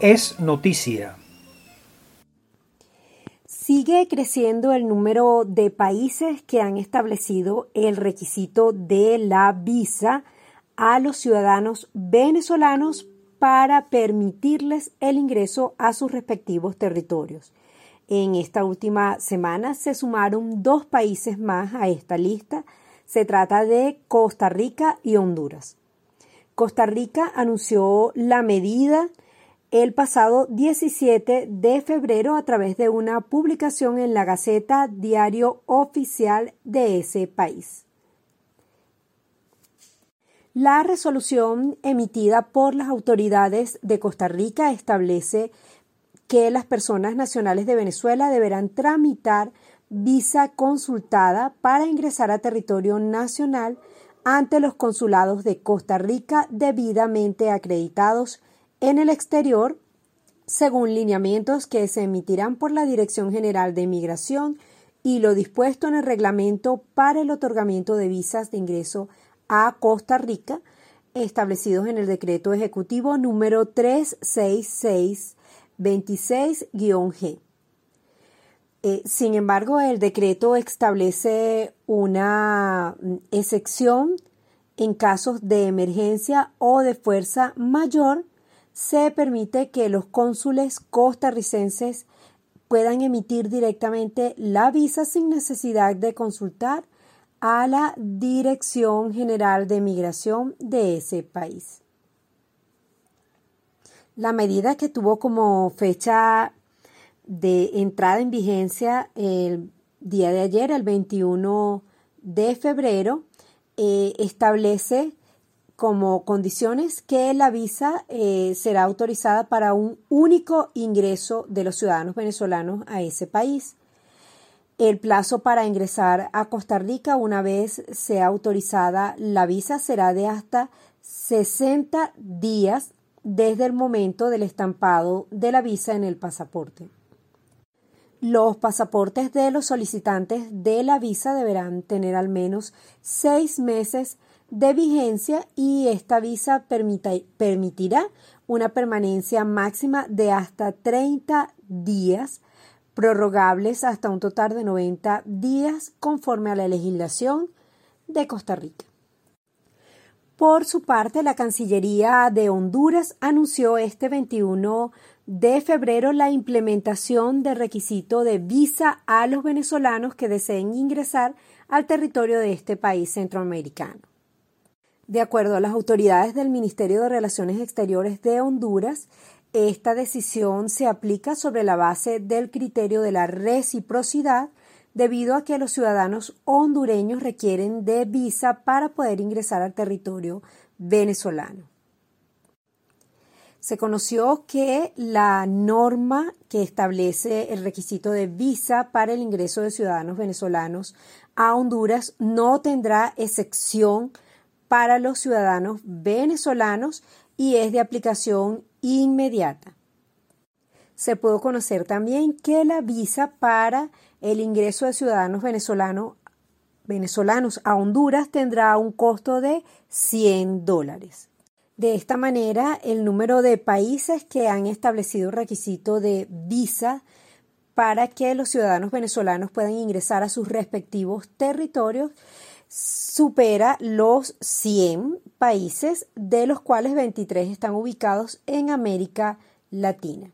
es noticia. Sigue creciendo el número de países que han establecido el requisito de la visa a los ciudadanos venezolanos para permitirles el ingreso a sus respectivos territorios. En esta última semana se sumaron dos países más a esta lista. Se trata de Costa Rica y Honduras. Costa Rica anunció la medida el pasado 17 de febrero a través de una publicación en la Gaceta Diario Oficial de ese país. La resolución emitida por las autoridades de Costa Rica establece que las personas nacionales de Venezuela deberán tramitar visa consultada para ingresar a territorio nacional ante los consulados de Costa Rica debidamente acreditados en el exterior según lineamientos que se emitirán por la Dirección General de Inmigración y lo dispuesto en el reglamento para el otorgamiento de visas de ingreso a Costa Rica, establecidos en el decreto ejecutivo número 36626-G. Eh, sin embargo, el decreto establece una mm, excepción en casos de emergencia o de fuerza mayor. Se permite que los cónsules costarricenses puedan emitir directamente la visa sin necesidad de consultar a la Dirección General de Migración de ese país. La medida que tuvo como fecha de entrada en vigencia el día de ayer, el 21 de febrero, eh, establece como condiciones que la visa eh, será autorizada para un único ingreso de los ciudadanos venezolanos a ese país. El plazo para ingresar a Costa Rica una vez sea autorizada la visa será de hasta 60 días desde el momento del estampado de la visa en el pasaporte. Los pasaportes de los solicitantes de la visa deberán tener al menos seis meses de vigencia y esta visa permitirá una permanencia máxima de hasta 30 días prorrogables hasta un total de 90 días conforme a la legislación de Costa Rica. Por su parte, la Cancillería de Honduras anunció este 21 de febrero la implementación del requisito de visa a los venezolanos que deseen ingresar al territorio de este país centroamericano. De acuerdo a las autoridades del Ministerio de Relaciones Exteriores de Honduras, esta decisión se aplica sobre la base del criterio de la reciprocidad debido a que los ciudadanos hondureños requieren de visa para poder ingresar al territorio venezolano. Se conoció que la norma que establece el requisito de visa para el ingreso de ciudadanos venezolanos a Honduras no tendrá excepción para los ciudadanos venezolanos y es de aplicación inmediata. Se pudo conocer también que la visa para el ingreso de ciudadanos venezolanos, a Honduras tendrá un costo de 100 dólares. De esta manera, el número de países que han establecido requisito de visa para que los ciudadanos venezolanos puedan ingresar a sus respectivos territorios supera los 100 países, de los cuales 23 están ubicados en América Latina.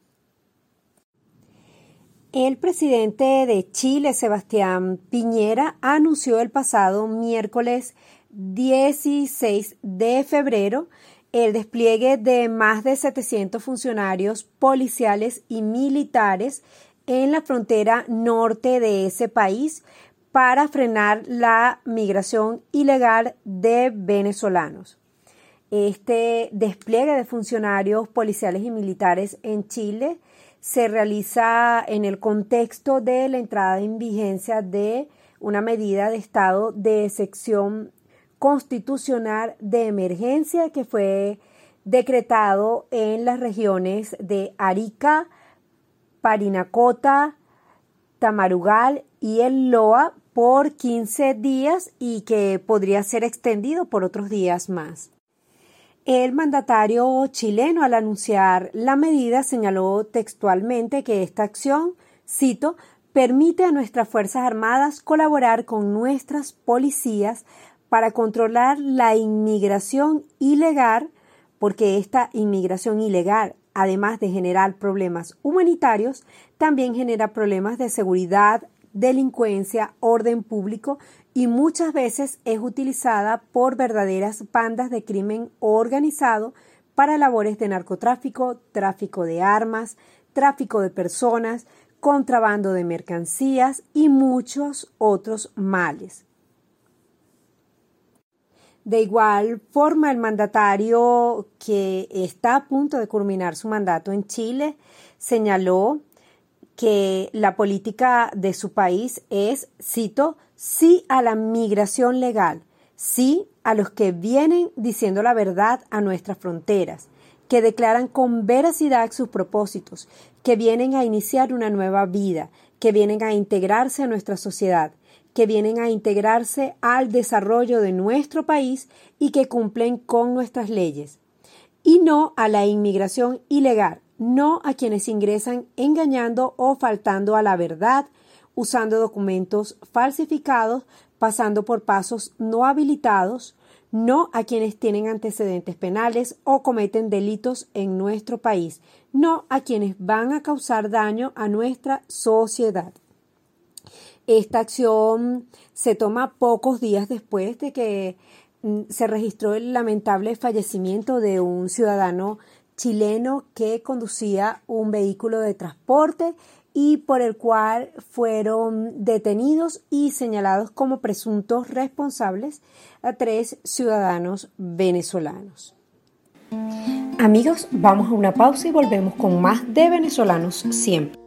El presidente de Chile, Sebastián Piñera, anunció el pasado miércoles 16 de febrero el despliegue de más de 700 funcionarios policiales y militares en la frontera norte de ese país para frenar la migración ilegal de venezolanos. Este despliegue de funcionarios policiales y militares en Chile se realiza en el contexto de la entrada en vigencia de una medida de estado de sección constitucional de emergencia que fue decretado en las regiones de Arica, Parinacota, Tamarugal y el Loa por 15 días y que podría ser extendido por otros días más. El mandatario chileno al anunciar la medida señaló textualmente que esta acción, cito, permite a nuestras Fuerzas Armadas colaborar con nuestras policías para controlar la inmigración ilegal, porque esta inmigración ilegal, además de generar problemas humanitarios, también genera problemas de seguridad, delincuencia, orden público y muchas veces es utilizada por verdaderas bandas de crimen organizado para labores de narcotráfico, tráfico de armas, tráfico de personas, contrabando de mercancías y muchos otros males. De igual forma, el mandatario que está a punto de culminar su mandato en Chile señaló que la política de su país es, cito, sí a la migración legal, sí a los que vienen diciendo la verdad a nuestras fronteras, que declaran con veracidad sus propósitos, que vienen a iniciar una nueva vida, que vienen a integrarse a nuestra sociedad, que vienen a integrarse al desarrollo de nuestro país y que cumplen con nuestras leyes, y no a la inmigración ilegal, no a quienes ingresan engañando o faltando a la verdad, usando documentos falsificados, pasando por pasos no habilitados, no a quienes tienen antecedentes penales o cometen delitos en nuestro país, no a quienes van a causar daño a nuestra sociedad. Esta acción se toma pocos días después de que mm, se registró el lamentable fallecimiento de un ciudadano chileno que conducía un vehículo de transporte y por el cual fueron detenidos y señalados como presuntos responsables a tres ciudadanos venezolanos. Amigos, vamos a una pausa y volvemos con más de venezolanos siempre.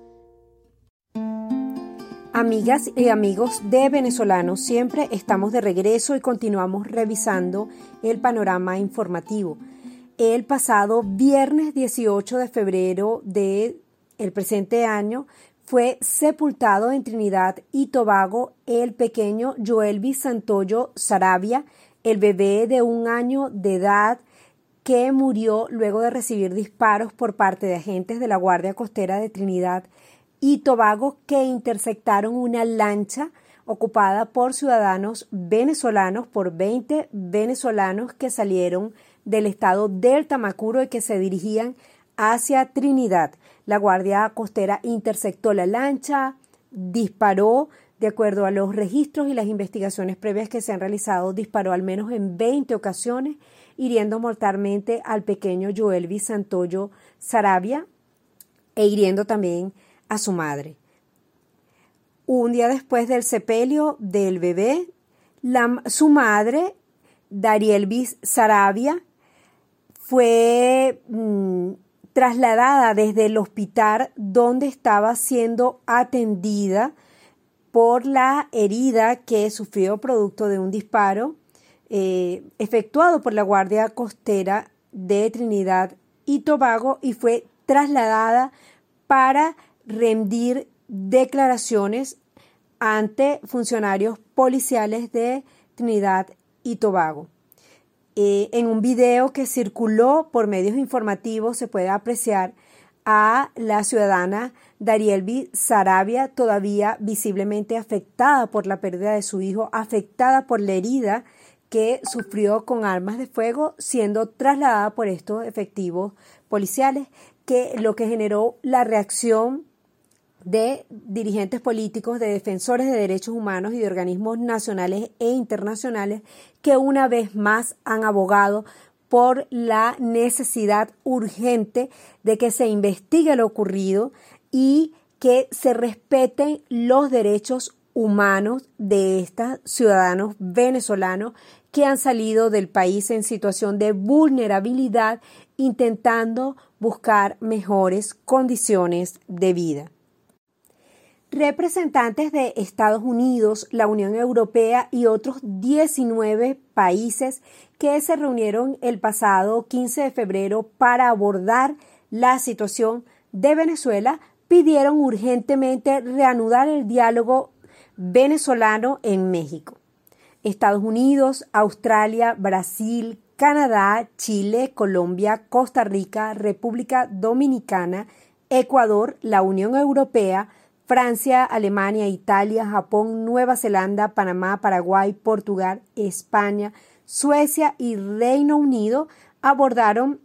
Amigas y amigos de venezolanos, siempre estamos de regreso y continuamos revisando el panorama informativo el pasado viernes 18 de febrero del el presente año fue sepultado en Trinidad y Tobago el pequeño Joelvis Santoyo Sarabia, el bebé de un año de edad que murió luego de recibir disparos por parte de agentes de la Guardia Costera de Trinidad y Tobago que interceptaron una lancha ocupada por ciudadanos venezolanos, por 20 venezolanos que salieron del estado del Tamacuro y que se dirigían hacia Trinidad. La Guardia Costera interceptó la lancha, disparó, de acuerdo a los registros y las investigaciones previas que se han realizado, disparó al menos en 20 ocasiones, hiriendo mortalmente al pequeño Joelvi Santoyo Sarabia e hiriendo también a su madre. Un día después del sepelio del bebé, su madre, Darielvis Sarabia, fue mm, trasladada desde el hospital donde estaba siendo atendida por la herida que sufrió producto de un disparo eh, efectuado por la Guardia Costera de Trinidad y Tobago y fue trasladada para rendir declaraciones ante funcionarios policiales de Trinidad y Tobago. Eh, en un video que circuló por medios informativos se puede apreciar a la ciudadana Darielvi Sarabia todavía visiblemente afectada por la pérdida de su hijo, afectada por la herida que sufrió con armas de fuego, siendo trasladada por estos efectivos policiales, que lo que generó la reacción de dirigentes políticos, de defensores de derechos humanos y de organismos nacionales e internacionales que una vez más han abogado por la necesidad urgente de que se investigue lo ocurrido y que se respeten los derechos humanos de estos ciudadanos venezolanos que han salido del país en situación de vulnerabilidad intentando buscar mejores condiciones de vida. Representantes de Estados Unidos, la Unión Europea y otros 19 países que se reunieron el pasado 15 de febrero para abordar la situación de Venezuela pidieron urgentemente reanudar el diálogo venezolano en México. Estados Unidos, Australia, Brasil, Canadá, Chile, Colombia, Costa Rica, República Dominicana, Ecuador, la Unión Europea, Francia, Alemania, Italia, Japón, Nueva Zelanda, Panamá, Paraguay, Portugal, España, Suecia y Reino Unido abordaron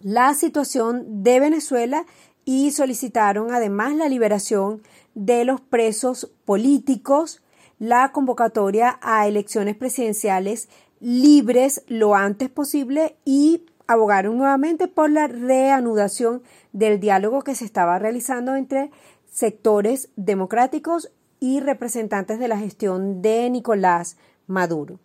la situación de Venezuela y solicitaron además la liberación de los presos políticos, la convocatoria a elecciones presidenciales libres lo antes posible y abogaron nuevamente por la reanudación del diálogo que se estaba realizando entre sectores democráticos y representantes de la gestión de Nicolás Maduro.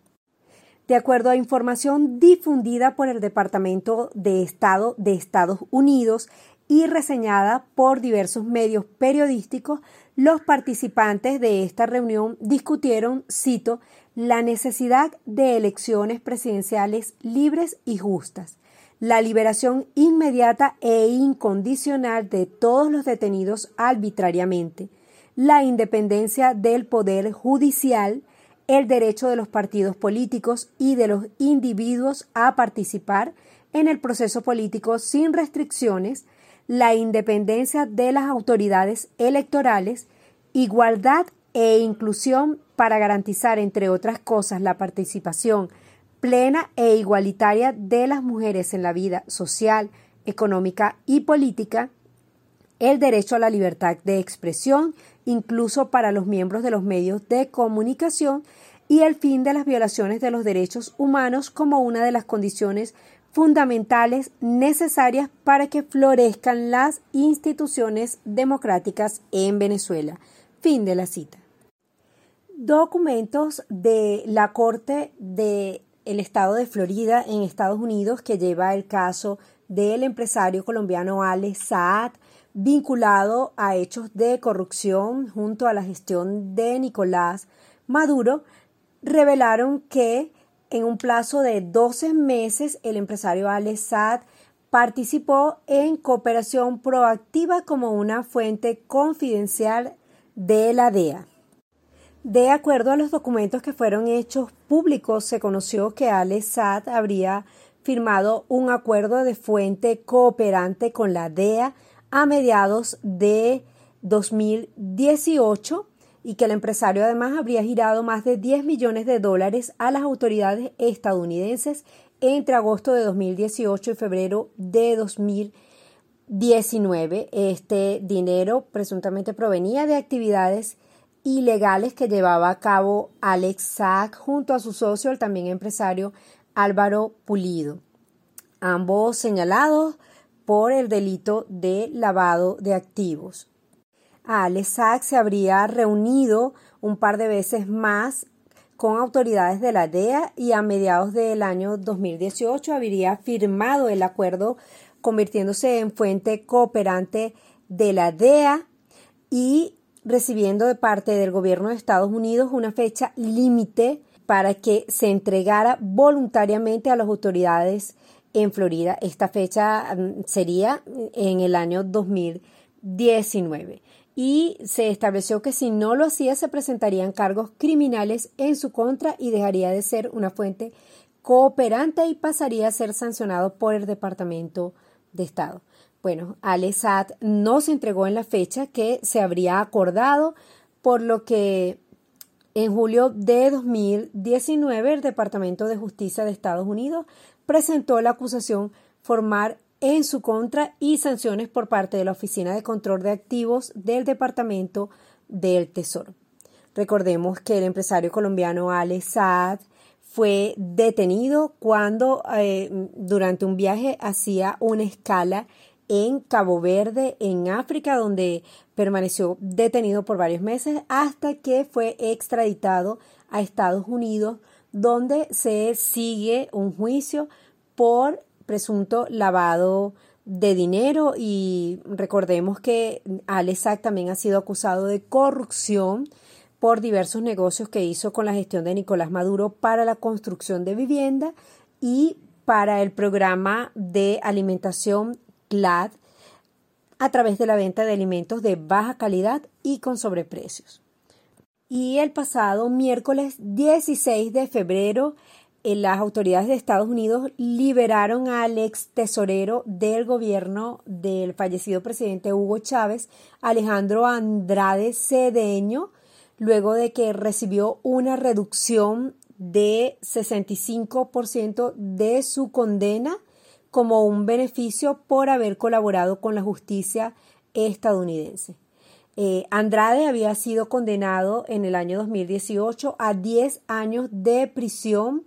De acuerdo a información difundida por el Departamento de Estado de Estados Unidos y reseñada por diversos medios periodísticos, los participantes de esta reunión discutieron, cito, la necesidad de elecciones presidenciales libres y justas, la liberación inmediata e incondicional de todos los detenidos arbitrariamente, la independencia del Poder Judicial, el derecho de los partidos políticos y de los individuos a participar en el proceso político sin restricciones, la independencia de las autoridades electorales, igualdad e inclusión para garantizar, entre otras cosas, la participación plena e igualitaria de las mujeres en la vida social, económica y política, el derecho a la libertad de expresión, incluso para los miembros de los medios de comunicación, y el fin de las violaciones de los derechos humanos como una de las condiciones fundamentales necesarias para que florezcan las instituciones democráticas en Venezuela. Fin de la cita. Documentos de la Corte del Estado de Florida en Estados Unidos que lleva el caso del empresario colombiano Alex Saad vinculado a hechos de corrupción junto a la gestión de Nicolás Maduro revelaron que en un plazo de 12 meses, el empresario Alex Saad participó en cooperación proactiva como una fuente confidencial de la DEA. De acuerdo a los documentos que fueron hechos públicos, se conoció que Alex Saad habría firmado un acuerdo de fuente cooperante con la DEA a mediados de 2018 y que el empresario además habría girado más de 10 millones de dólares a las autoridades estadounidenses entre agosto de 2018 y febrero de 2019. Este dinero presuntamente provenía de actividades ilegales que llevaba a cabo Alex Sack junto a su socio, el también empresario Álvaro Pulido, ambos señalados por el delito de lavado de activos. Alex se habría reunido un par de veces más con autoridades de la DEA y a mediados del año 2018 habría firmado el acuerdo convirtiéndose en fuente cooperante de la DEA y recibiendo de parte del gobierno de Estados Unidos una fecha límite para que se entregara voluntariamente a las autoridades en Florida. Esta fecha mm, sería en el año 2019 y se estableció que si no lo hacía se presentarían cargos criminales en su contra y dejaría de ser una fuente cooperante y pasaría a ser sancionado por el Departamento de Estado. Bueno, Alessat no se entregó en la fecha que se habría acordado, por lo que en julio de 2019 el Departamento de Justicia de Estados Unidos presentó la acusación formar en su contra y sanciones por parte de la Oficina de Control de Activos del Departamento del Tesoro. Recordemos que el empresario colombiano Ale Saad fue detenido cuando eh, durante un viaje hacía una escala en Cabo Verde, en África, donde permaneció detenido por varios meses hasta que fue extraditado a Estados Unidos, donde se sigue un juicio por presunto lavado de dinero. Y recordemos que Alex también ha sido acusado de corrupción por diversos negocios que hizo con la gestión de Nicolás Maduro para la construcción de vivienda y para el programa de alimentación A través de la venta de alimentos de baja calidad y con sobreprecios. Y el pasado miércoles 16 de febrero eh, las autoridades de Estados Unidos liberaron al ex tesorero del gobierno del fallecido presidente Hugo Chávez, Alejandro Andrade Cedeño, luego de que recibió una reducción de 65% de su condena como un beneficio por haber colaborado con la justicia estadounidense. Eh, Andrade había sido condenado en el año 2018 a 10 años de prisión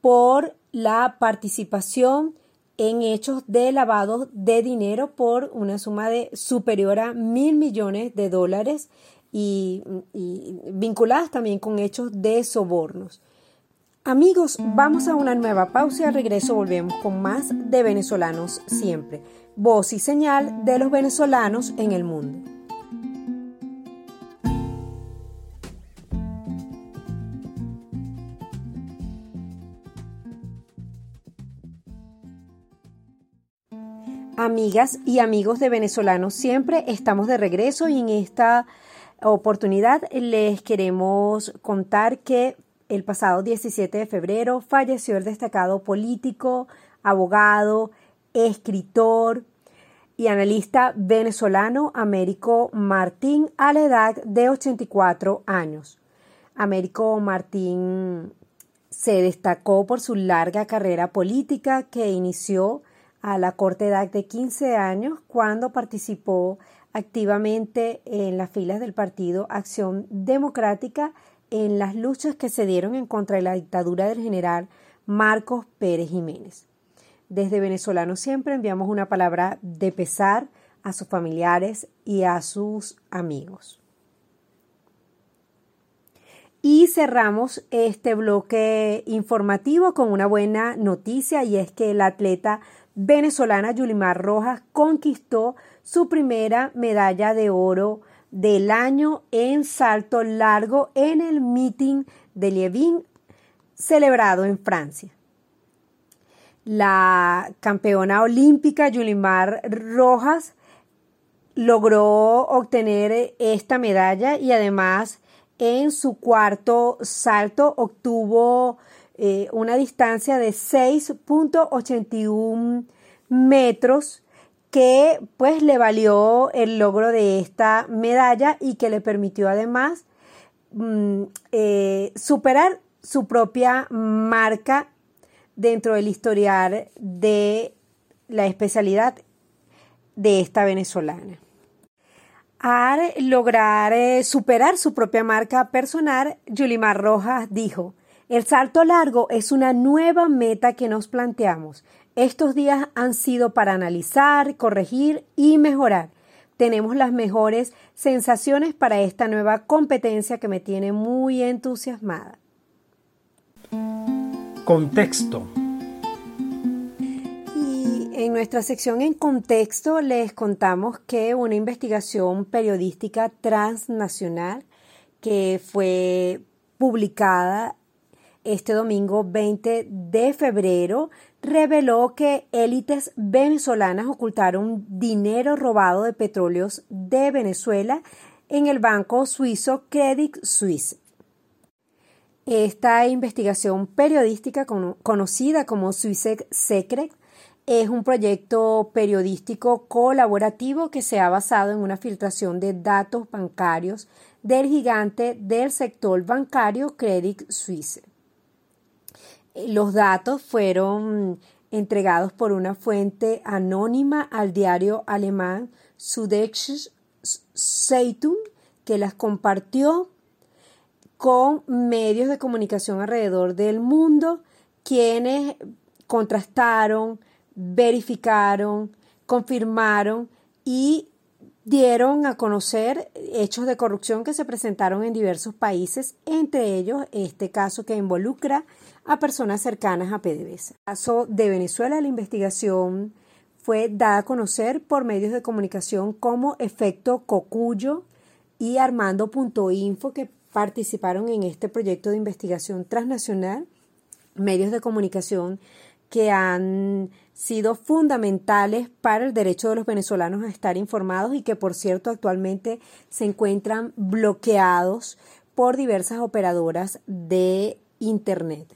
por la participación en hechos de lavado de dinero por una suma de superior a mil millones de dólares y, vinculadas también con hechos de sobornos. Amigos, vamos a una nueva pausa y al regreso volvemos con más de venezolanos siempre, voz y señal de los venezolanos en el mundo. Amigas y amigos de venezolanos, siempre estamos de regreso y en esta oportunidad les queremos contar que el pasado 17 de febrero falleció el destacado político, abogado, escritor y analista venezolano Américo Martín a la edad de 84 años. Américo Martín se destacó por su larga carrera política que inició a la corta edad de 15 años cuando participó activamente en las filas del partido Acción Democrática en las luchas que se dieron en contra de la dictadura del general Marcos Pérez Jiménez. Desde Venezolano siempre enviamos una palabra de pesar a sus familiares y a sus amigos. Y cerramos este bloque informativo con una buena noticia y es que el atleta venezolana Yulimar Rojas conquistó su primera medalla de oro del año en salto largo en el meeting de Lievin celebrado en Francia. La campeona olímpica Yulimar Rojas logró obtener esta medalla y además en su cuarto salto obtuvo eh, una distancia de 6.81 metros que pues le valió el logro de esta medalla y que le permitió además mm, eh, superar su propia marca dentro del historial de la especialidad de esta venezolana. Al lograr eh, superar su propia marca personal, Yulimar Rojas dijo, el salto largo es una nueva meta que nos planteamos. Estos días han sido para analizar, corregir y mejorar. Tenemos las mejores sensaciones para esta nueva competencia que me tiene muy entusiasmada. Contexto. Y en nuestra sección en contexto les contamos que una investigación periodística transnacional que fue publicada este domingo 20 de febrero reveló que élites venezolanas ocultaron dinero robado de petróleos de Venezuela en el banco suizo Credit Suisse. Esta investigación periodística conocida como Suisse Secret es un proyecto periodístico colaborativo que se ha basado en una filtración de datos bancarios del gigante del sector bancario Credit Suisse. Los datos fueron entregados por una fuente anónima al diario alemán Süddeutsche Zeitung, que las compartió con medios de comunicación alrededor del mundo, quienes contrastaron, verificaron, confirmaron y dieron a conocer hechos de corrupción que se presentaron en diversos países, entre ellos este caso que involucra a personas cercanas a PDVSA. El caso de Venezuela, la investigación fue dada a conocer por medios de comunicación como Efecto Cocuyo y Armando.info que participaron en este proyecto de investigación transnacional, medios de comunicación que han sido fundamentales para el derecho de los venezolanos a estar informados y que, por cierto, actualmente se encuentran bloqueados por diversas operadoras de Internet.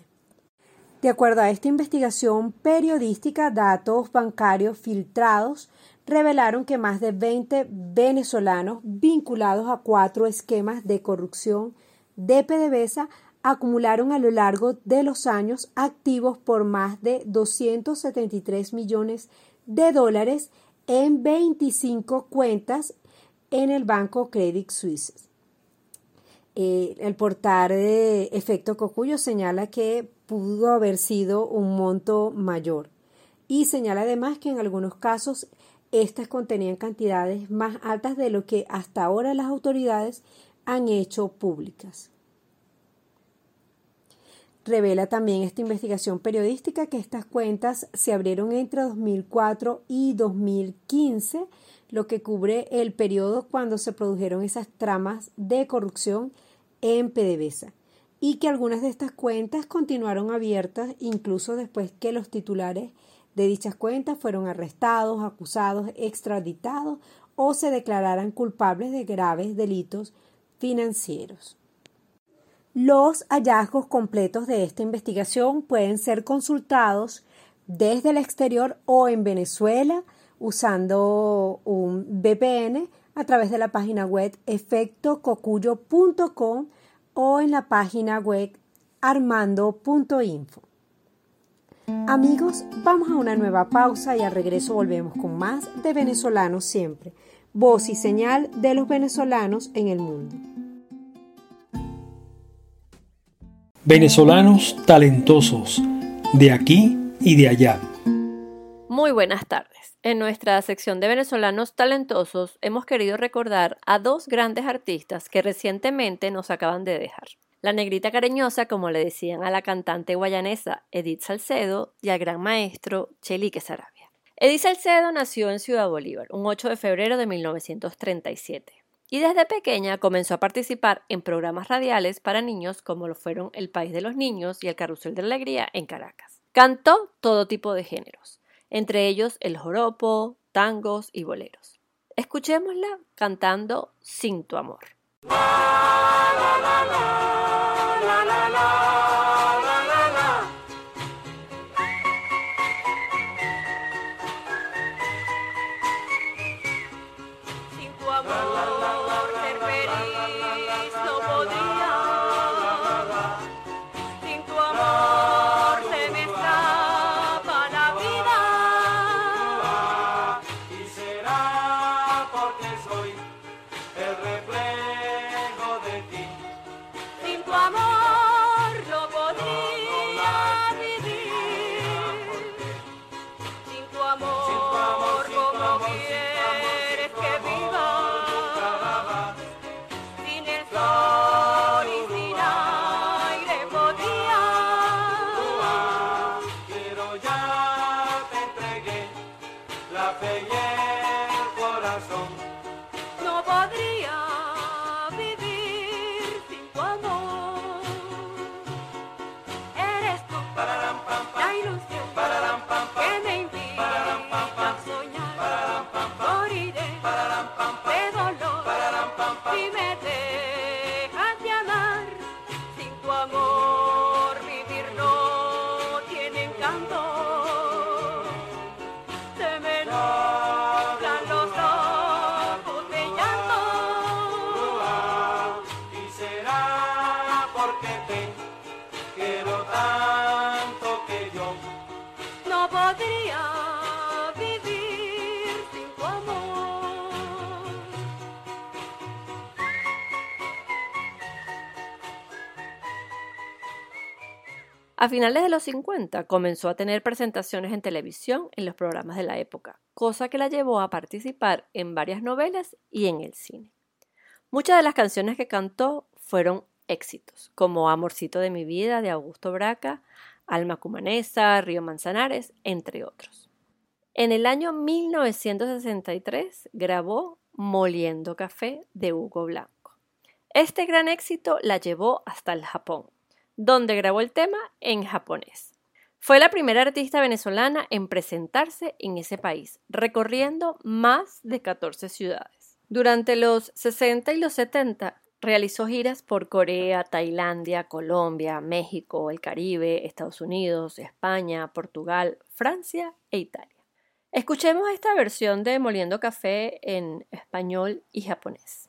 De acuerdo a esta investigación periodística, datos bancarios filtrados revelaron que más de 20 venezolanos vinculados a cuatro esquemas de corrupción de PDVSA acumularon a lo largo de los años activos por más de 273 millones de dólares en 25 cuentas en el banco Credit Suisse. Eh, el portal de efecto Cocuyo señala que pudo haber sido un monto mayor y señala además que en algunos casos estas contenían cantidades más altas de lo que hasta ahora las autoridades han hecho públicas. Revela también esta investigación periodística que estas cuentas se abrieron entre 2004 y 2015 lo que cubre el periodo cuando se produjeron esas tramas de corrupción en PDVSA y que algunas de estas cuentas continuaron abiertas incluso después que los titulares de dichas cuentas fueron arrestados, acusados, extraditados o se declararan culpables de graves delitos financieros. Los hallazgos completos de esta investigación pueden ser consultados desde el exterior o en Venezuela usando un VPN a través de la página web efectococuyo.com o en la página web armando.info. Amigos, vamos a una nueva pausa y al regreso volvemos con más de venezolanos siempre, voz y señal de los venezolanos en el mundo. Venezolanos talentosos, de aquí y de allá. Muy buenas tardes. En nuestra sección de venezolanos talentosos hemos querido recordar a dos grandes artistas que recientemente nos acaban de dejar. La negrita cariñosa, como le decían a la cantante guayanesa Edith Salcedo, y al gran maestro Chelique Sarabia. Edith Salcedo nació en Ciudad Bolívar un 8 de febrero de 1937 y desde pequeña comenzó a participar en programas radiales para niños como lo fueron El País de los Niños y El Carrusel de la Alegría en Caracas. Cantó todo tipo de géneros, entre ellos el joropo, tangos y boleros. Escuchémosla cantando Sin tu amor. A finales de los 50 comenzó a tener presentaciones en televisión en los programas de la época, cosa que la llevó a participar en varias novelas y en el cine. Muchas de las canciones que cantó fueron éxitos, como Amorcito de mi vida de Augusto Braca, Alma Cumanesa, Río Manzanares, entre otros. En el año 1963 grabó Moliendo Café de Hugo Blanco. Este gran éxito la llevó hasta el Japón, donde grabó el tema en japonés. Fue la primera artista venezolana en presentarse en ese país, recorriendo más de 14 ciudades. Durante los 60 y los 70 Realizó giras por Corea, Tailandia, Colombia, México, el Caribe, Estados Unidos, España, Portugal, Francia e Italia. Escuchemos esta versión de Moliendo Café en español y japonés.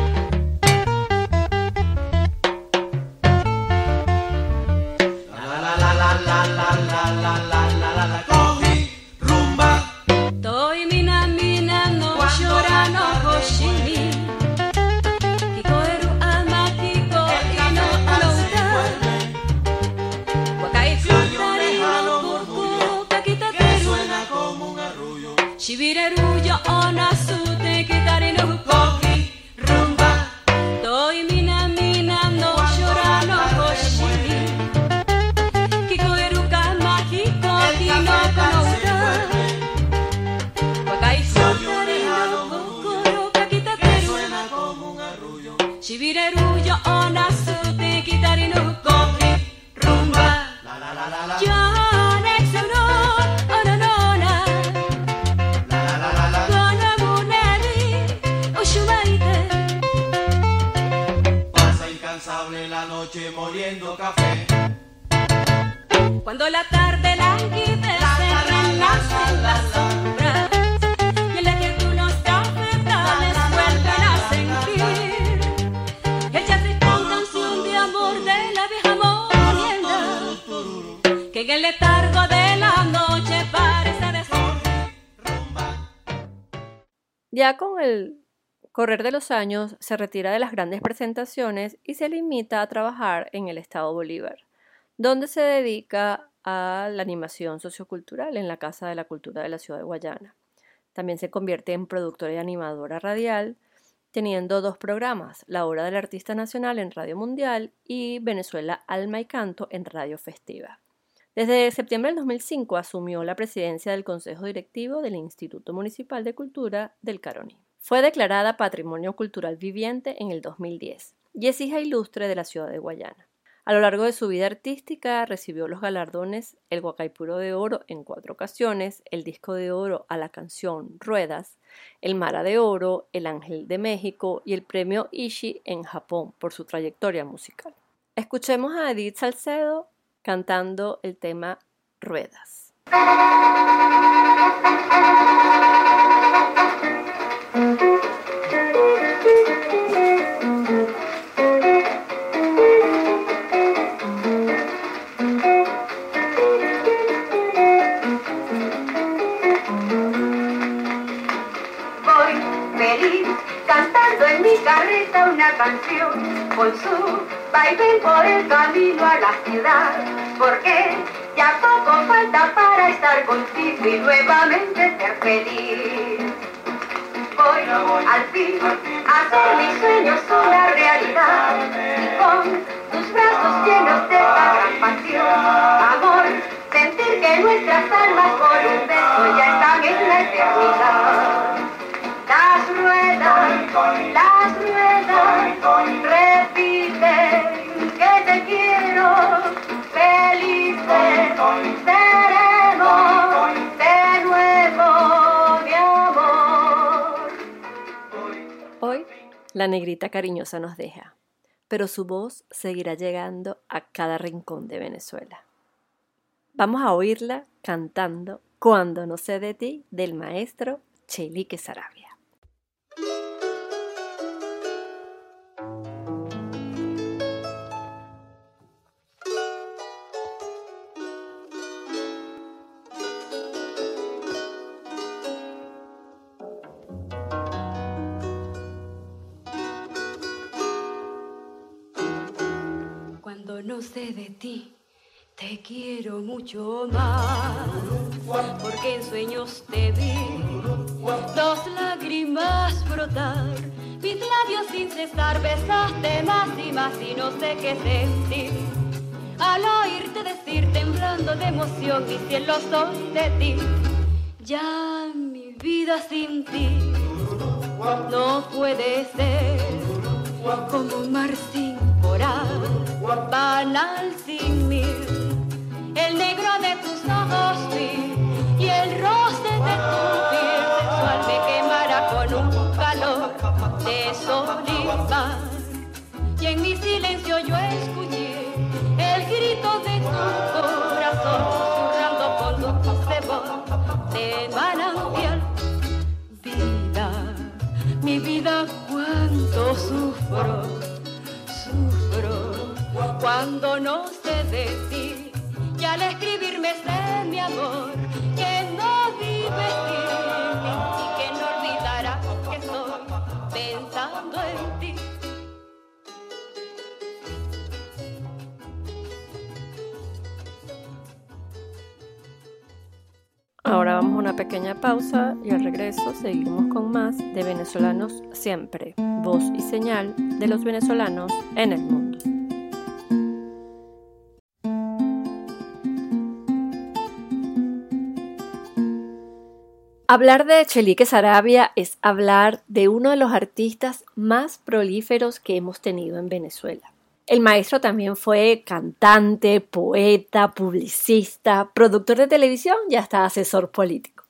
ಶಿಬಿರರು Cuando la tarde languidece, renacen las sombras y el que unos cafetales vuelven a sentir. Ella se con canción de amor de la vieja morienda que en el letargo de la noche parece decir. Ya con el correr de los años se retira de las grandes presentaciones y se limita a trabajar en el Estado Bolívar donde se dedica a la animación sociocultural en la Casa de la Cultura de la Ciudad de Guayana. También se convierte en productora y animadora radial, teniendo dos programas, La Hora del Artista Nacional en Radio Mundial y Venezuela Alma y Canto en Radio Festiva. Desde septiembre del 2005 asumió la presidencia del Consejo Directivo del Instituto Municipal de Cultura del Caroní. Fue declarada Patrimonio Cultural Viviente en el 2010 y es hija ilustre de la ciudad de Guayana. A lo largo de su vida artística recibió los galardones el Guacaipuro de Oro en cuatro ocasiones, el Disco de Oro a la canción Ruedas, el Mara de Oro, el Ángel de México y el Premio Ishi en Japón por su trayectoria musical. Escuchemos a Edith Salcedo cantando el tema Ruedas. Canción con su baile por el camino a la ciudad, porque ya poco falta para estar contigo y nuevamente ser feliz. Voy al fin a hacer mis sueños una realidad y con tus brazos llenos de esta gran pasión, amor, sentir que nuestras almas por un beso ya están en la eternidad. Las ruedas, las ruedas, repiten que te quiero, felices seremos de nuevo, mi amor. Hoy, la negrita cariñosa nos deja, pero su voz seguirá llegando a cada rincón de Venezuela. Vamos a oírla cantando Cuando no sé de ti del maestro Chelique Sarabia. Te quiero mucho más, porque en sueños te vi. Dos lágrimas brotar, mis labios sin cesar besaste más y más y no sé qué sentir. Al oírte decir temblando de emoción mi cielo soy de ti, ya mi vida sin ti no puede ser como un mar sin coral, van al mil el negro de tus ojos y el roce de tu piel sexual me quemará con un calor de solimar. Y en mi silencio yo escuché el grito de tu corazón susurrando con tu voz de manantial. Vida, mi vida, cuánto sufro cuando no sé de ti. Y al escribirme sé mi amor, que no mí y que no olvidará que estoy pensando en ti. Ahora vamos a una pequeña pausa y al regreso seguimos con más de venezolanos siempre, voz y señal de los venezolanos en el mundo. Hablar de Chelique Sarabia es hablar de uno de los artistas más prolíferos que hemos tenido en Venezuela. El maestro también fue cantante, poeta, publicista, productor de televisión y hasta asesor político.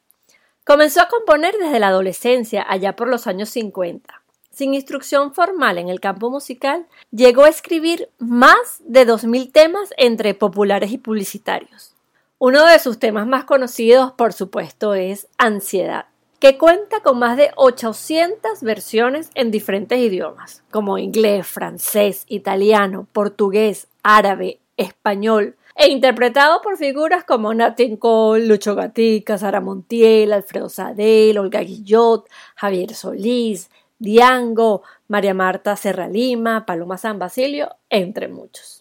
Comenzó a componer desde la adolescencia, allá por los años 50. Sin instrucción formal en el campo musical, llegó a escribir más de 2.000 temas entre populares y publicitarios. Uno de sus temas más conocidos, por supuesto, es Ansiedad, que cuenta con más de 800 versiones en diferentes idiomas, como inglés, francés, italiano, portugués, árabe, español, e interpretado por figuras como Nat King Cole, Lucho Gatica, Sara Montiel, Alfredo Sadel, Olga Guillot, Javier Solís, Diango, María Marta Serra Lima, Paloma San Basilio, entre muchos.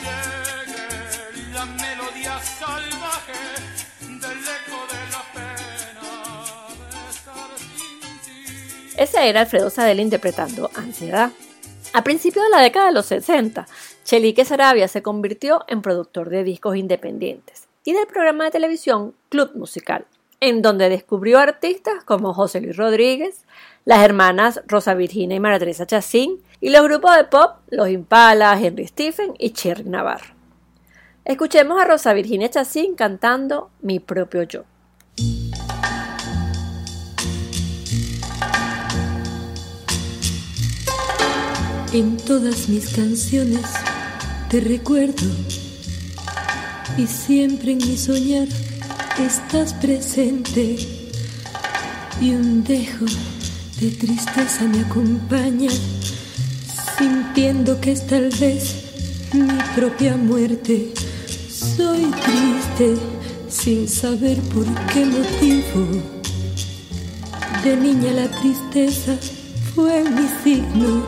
llegue la melodía salvaje del eco de la pena. Ese era Alfredo Sadel interpretando Ansiedad. A principios de la década de los 60, Chelique Sarabia se convirtió en productor de discos independientes y del programa de televisión Club Musical, en donde descubrió artistas como José Luis Rodríguez, las hermanas Rosa Virginia y María Teresa Chacín y los grupos de pop Los Impala, Henry Stephen y Cherry Navarro. Escuchemos a Rosa Virginia Chacín cantando Mi propio yo. En todas mis canciones te recuerdo y siempre en mi soñar estás presente y un dejo de tristeza me acompaña sintiendo que es tal vez mi propia muerte. Soy triste sin saber por qué motivo. De niña la tristeza fue mi signo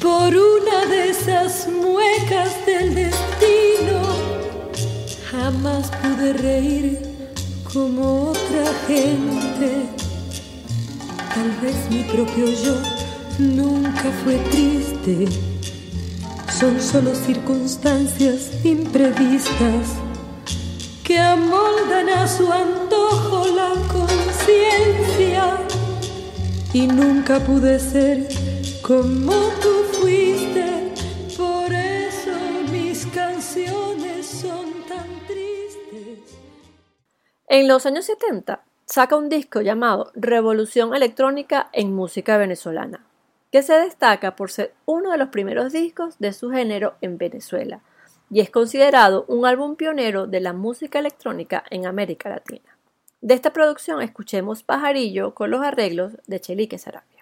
por una de esas muecas del destino. Jamás pude reír como otra gente. Tal vez mi propio yo nunca fue triste. son solo circunstancias imprevistas que amoldan a su antojo la conciencia y nunca pude ser como tú fuiste, por eso mis canciones son tan tristes. En los años 70 saca un disco llamado Revolución Electrónica en Música Venezolana, que se destaca por ser uno de los primeros discos de su género en Venezuela y es considerado un álbum pionero de la música electrónica en América Latina. De esta producción escuchemos Pajarillo con los arreglos de Chelique Sarabia.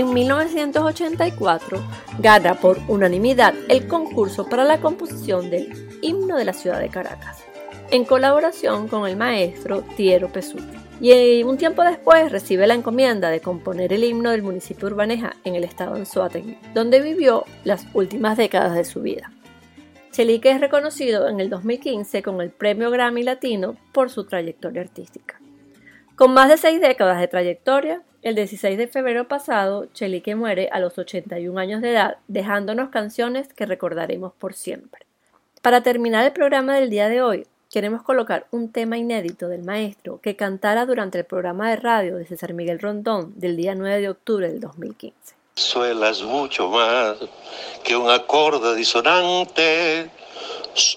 En 1984 gana por unanimidad el concurso para la composición del himno de la ciudad de Caracas, en colaboración con el maestro Tiero Pesuti. Y eh, un tiempo después recibe la encomienda de componer el himno del municipio Urbaneja en el estado de Anzoátegui, donde vivió las últimas décadas de su vida. Chelique es reconocido en el 2015 con el Premio Grammy Latino por su trayectoria artística. Con más de seis décadas de trayectoria, el 16 de febrero pasado, Chelique muere a los 81 años de edad, dejándonos canciones que recordaremos por siempre. Para terminar el programa del día de hoy, queremos colocar un tema inédito del maestro que cantara durante el programa de radio de César Miguel Rondón del día 9 de octubre del 2015. Suelas mucho más que un acorde disonante,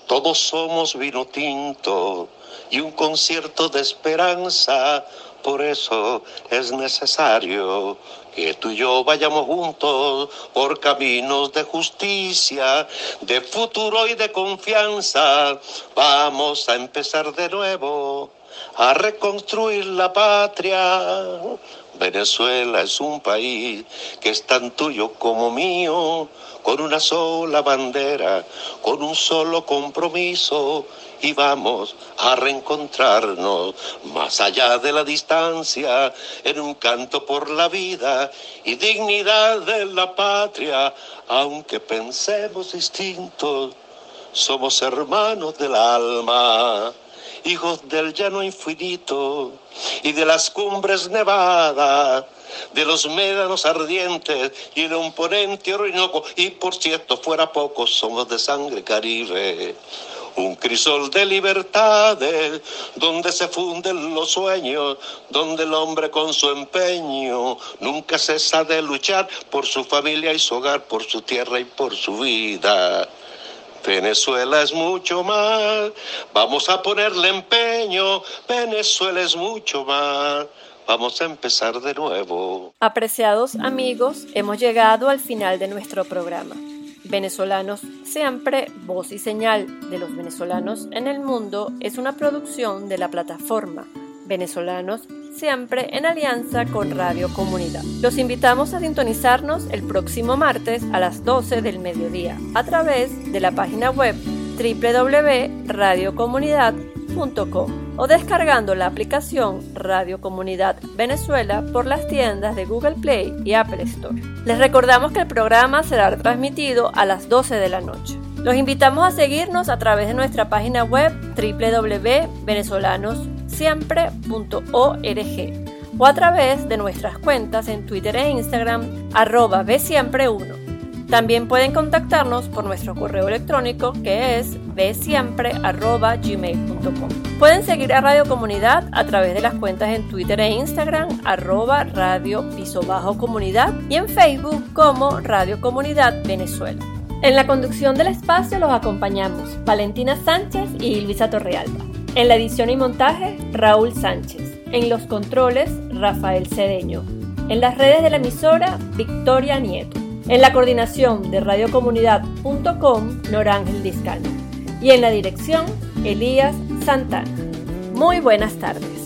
todos somos vino tinto y un concierto de esperanza por eso es necesario que tú y yo vayamos juntos por caminos de justicia, de futuro y de confianza. Vamos a empezar de nuevo a reconstruir la patria. Venezuela es un país que es tan tuyo como mío, con una sola bandera, con un solo compromiso y vamos a reencontrarnos más allá de la distancia en un canto por la vida y dignidad de la patria, aunque pensemos distintos, somos hermanos del alma, hijos del llano infinito y de las cumbres nevadas de los médanos ardientes y de un ponente Orinoco, y por cierto fuera poco, somos de sangre caribe un crisol de libertades, donde se funden los sueños, donde el hombre con su empeño nunca cesa de luchar por su familia y su hogar, por su tierra y por su vida. Venezuela es mucho más, vamos a ponerle empeño, Venezuela es mucho más. Vamos a empezar de nuevo. Apreciados amigos, hemos llegado al final de nuestro programa. Venezolanos Siempre, Voz y Señal de los venezolanos en el mundo es una producción de la plataforma Venezolanos siempre en alianza con Radio Comunidad. Los invitamos a sintonizarnos el próximo martes a las 12 del mediodía a través de la página web www.radiocomunidad.com o descargando la aplicación Radio Comunidad Venezuela por las tiendas de Google Play y Apple Store. Les recordamos que el programa será transmitido a las 12 de la noche. Los invitamos a seguirnos a través de nuestra página web www.venezolanossiempre.org o a través de nuestras cuentas en Twitter e Instagram arroba bsiempre1. También pueden contactarnos por nuestro correo electrónico que es bsiempre.gmail.com. Pueden seguir a Radio Comunidad a través de las cuentas en Twitter e Instagram arroba radio piso bajo comunidad y en Facebook como Radio Comunidad Venezuela. En la conducción del espacio los acompañamos Valentina Sánchez y Luisa Torrealba. En la edición y montaje, Raúl Sánchez. En los controles, Rafael Cedeño. En las redes de la emisora, Victoria Nieto. En la coordinación de radiocomunidad.com, Norángel Discano. Y en la dirección, Elías Santana. Muy buenas tardes.